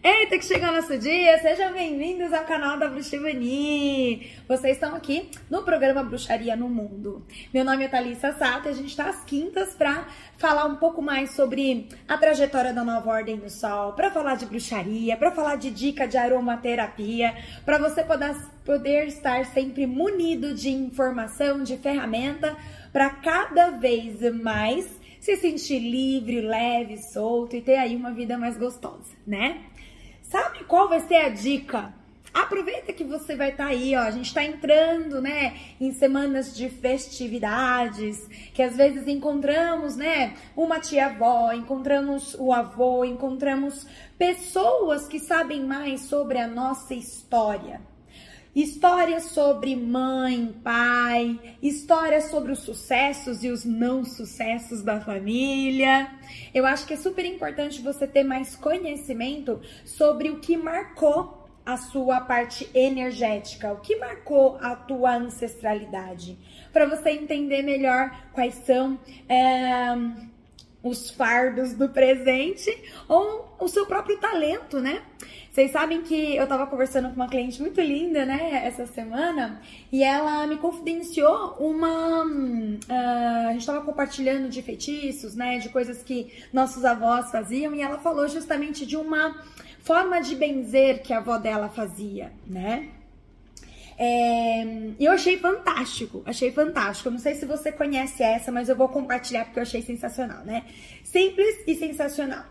Eita, que chegou nosso dia! Sejam bem-vindos ao canal da Bruxivani! Vocês estão aqui no programa Bruxaria no Mundo. Meu nome é Thalissa Sato e a gente está às quintas para falar um pouco mais sobre a trajetória da nova Ordem do Sol, para falar de bruxaria, para falar de dica de aromaterapia, para você poder, poder estar sempre munido de informação, de ferramenta, para cada vez mais se sentir livre, leve, solto e ter aí uma vida mais gostosa, né? Sabe qual vai ser a dica? Aproveita que você vai estar tá aí, ó. A gente está entrando, né, em semanas de festividades, que às vezes encontramos, né, uma tia-avó, encontramos o avô, encontramos pessoas que sabem mais sobre a nossa história. Histórias sobre mãe, pai, histórias sobre os sucessos e os não sucessos da família. Eu acho que é super importante você ter mais conhecimento sobre o que marcou a sua parte energética, o que marcou a tua ancestralidade, para você entender melhor quais são é, os fardos do presente ou o seu próprio talento, né? Vocês sabem que eu tava conversando com uma cliente muito linda, né, essa semana, e ela me confidenciou uma. Uh, a gente tava compartilhando de feitiços, né, de coisas que nossos avós faziam, e ela falou justamente de uma forma de benzer que a avó dela fazia, né? É, eu achei fantástico, achei fantástico. Eu não sei se você conhece essa, mas eu vou compartilhar porque eu achei sensacional, né? Simples e sensacional.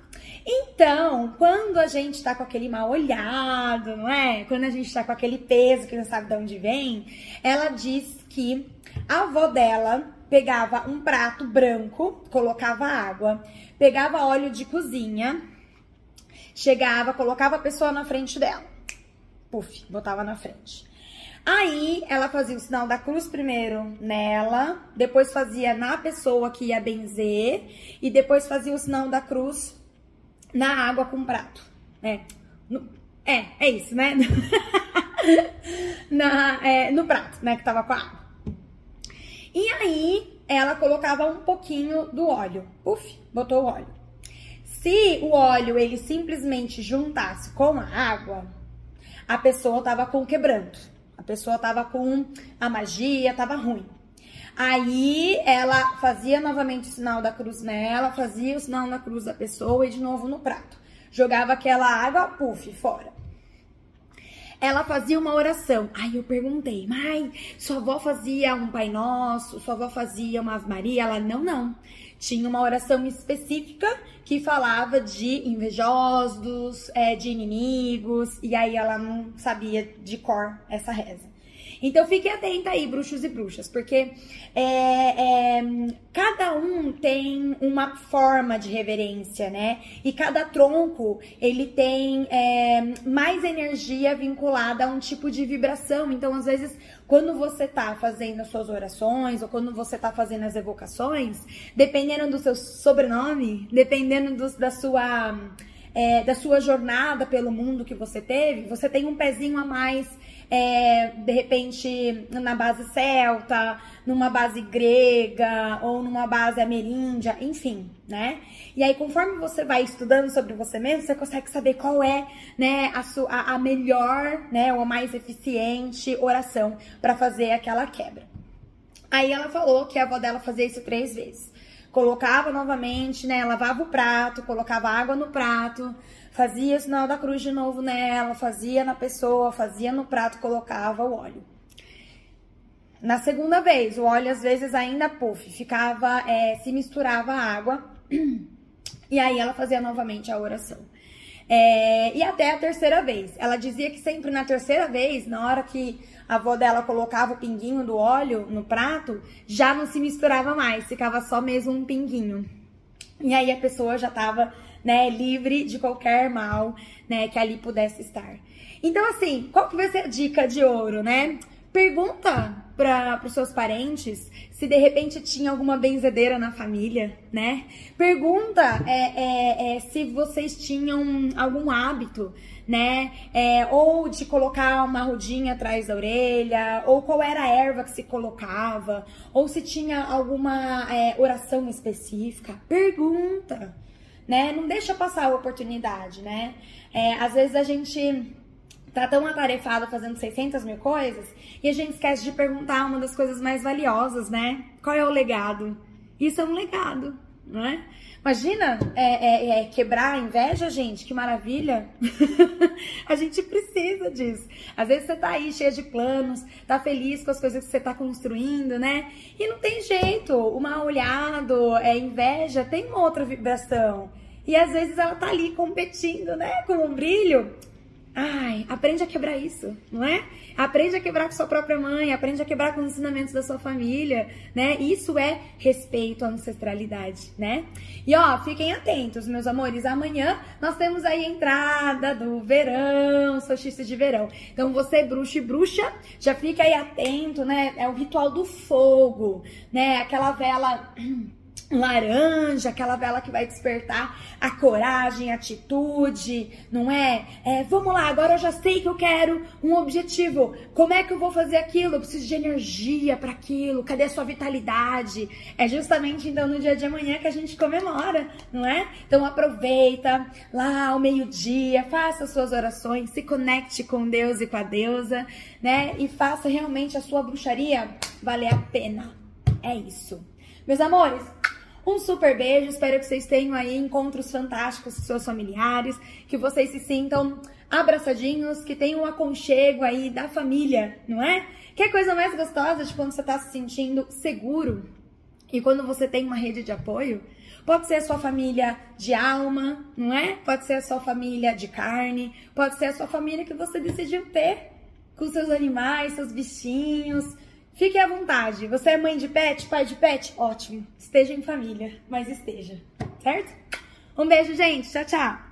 Então, quando a gente tá com aquele mal olhado, não é? Quando a gente tá com aquele peso que não sabe de onde vem, ela diz que a avó dela pegava um prato branco, colocava água, pegava óleo de cozinha, chegava, colocava a pessoa na frente dela. Puf, botava na frente. Aí ela fazia o sinal da cruz primeiro nela, depois fazia na pessoa que ia benzer e depois fazia o sinal da cruz na água com prato. É, no, é, é isso, né? na, é, no prato, né, que tava com a água. E aí ela colocava um pouquinho do óleo. Uf, botou o óleo. Se o óleo ele simplesmente juntasse com a água, a pessoa tava com quebranto. A pessoa tava com a magia, tava ruim. Aí ela fazia novamente o sinal da cruz nela, fazia o sinal na cruz da pessoa e de novo no prato. Jogava aquela água, puf, fora. Ela fazia uma oração. Aí eu perguntei, mãe, sua avó fazia um Pai Nosso, sua avó fazia uma Ave Maria? Ela, não, não. Tinha uma oração específica que falava de invejosos, é, de inimigos, e aí ela não sabia de cor essa reza. Então fique atenta aí, bruxos e bruxas, porque é, é, cada um tem uma forma de reverência, né? E cada tronco ele tem é, mais energia vinculada a um tipo de vibração. Então, às vezes, quando você tá fazendo as suas orações ou quando você tá fazendo as evocações, dependendo do seu sobrenome, dependendo do, da sua é, da sua jornada pelo mundo que você teve, você tem um pezinho a mais é, de repente na base celta, numa base grega ou numa base ameríndia, enfim, né? E aí, conforme você vai estudando sobre você mesmo, você consegue saber qual é, né, a, sua, a, melhor, né, ou a mais eficiente oração para fazer aquela quebra. Aí ela falou que a avó dela fazia isso três vezes. Colocava novamente, né? Lavava o prato, colocava água no prato, Fazia o sinal da cruz de novo nela, fazia na pessoa, fazia no prato, colocava o óleo. Na segunda vez, o óleo às vezes ainda puff, ficava, é, se misturava a água, e aí ela fazia novamente a oração. É, e até a terceira vez. Ela dizia que sempre na terceira vez, na hora que a avó dela colocava o pinguinho do óleo no prato, já não se misturava mais, ficava só mesmo um pinguinho. E aí a pessoa já tava né, livre de qualquer mal, né, que ali pudesse estar. Então, assim, qual que vai ser a dica de ouro, né? Pergunta para os seus parentes se de repente tinha alguma benzedeira na família, né? Pergunta é, é, é, se vocês tinham algum hábito, né? É, ou de colocar uma rodinha atrás da orelha, ou qual era a erva que se colocava, ou se tinha alguma é, oração específica. Pergunta né? Não deixa passar a oportunidade, né? É, às vezes a gente tá tão atarefado fazendo 600 mil coisas e a gente esquece de perguntar uma das coisas mais valiosas, né? Qual é o legado? Isso é um legado, não é? Imagina é, é, é, quebrar a inveja, gente, que maravilha. a gente precisa disso. Às vezes você tá aí cheia de planos, tá feliz com as coisas que você tá construindo, né? E não tem jeito. O mal olhado, é inveja, tem outra vibração. E às vezes ela tá ali competindo, né? Com um brilho. Ai, aprende a quebrar isso, não é? Aprende a quebrar com sua própria mãe, aprende a quebrar com os ensinamentos da sua família, né? Isso é respeito à ancestralidade, né? E ó, fiquem atentos, meus amores. Amanhã nós temos aí a entrada do verão, solstício de verão. Então você, bruxo e bruxa, já fica aí atento, né? É o ritual do fogo, né? Aquela vela laranja, aquela vela que vai despertar a coragem, a atitude, não é? é? Vamos lá, agora eu já sei que eu quero um objetivo. Como é que eu vou fazer aquilo? Eu preciso de energia para aquilo. Cadê a sua vitalidade? É justamente então no dia de amanhã que a gente comemora, não é? Então aproveita lá ao meio-dia, faça suas orações, se conecte com Deus e com a deusa, né? E faça realmente a sua bruxaria valer a pena. É isso. Meus amores, um super beijo, espero que vocês tenham aí encontros fantásticos com seus familiares, que vocês se sintam abraçadinhos, que tenham um aconchego aí da família, não é? Que é coisa mais gostosa de quando você tá se sentindo seguro e quando você tem uma rede de apoio. Pode ser a sua família de alma, não é? Pode ser a sua família de carne, pode ser a sua família que você decidiu ter com seus animais, seus bichinhos, Fique à vontade. Você é mãe de pet, pai de pet? Ótimo. Esteja em família, mas esteja. Certo? Um beijo, gente. Tchau, tchau.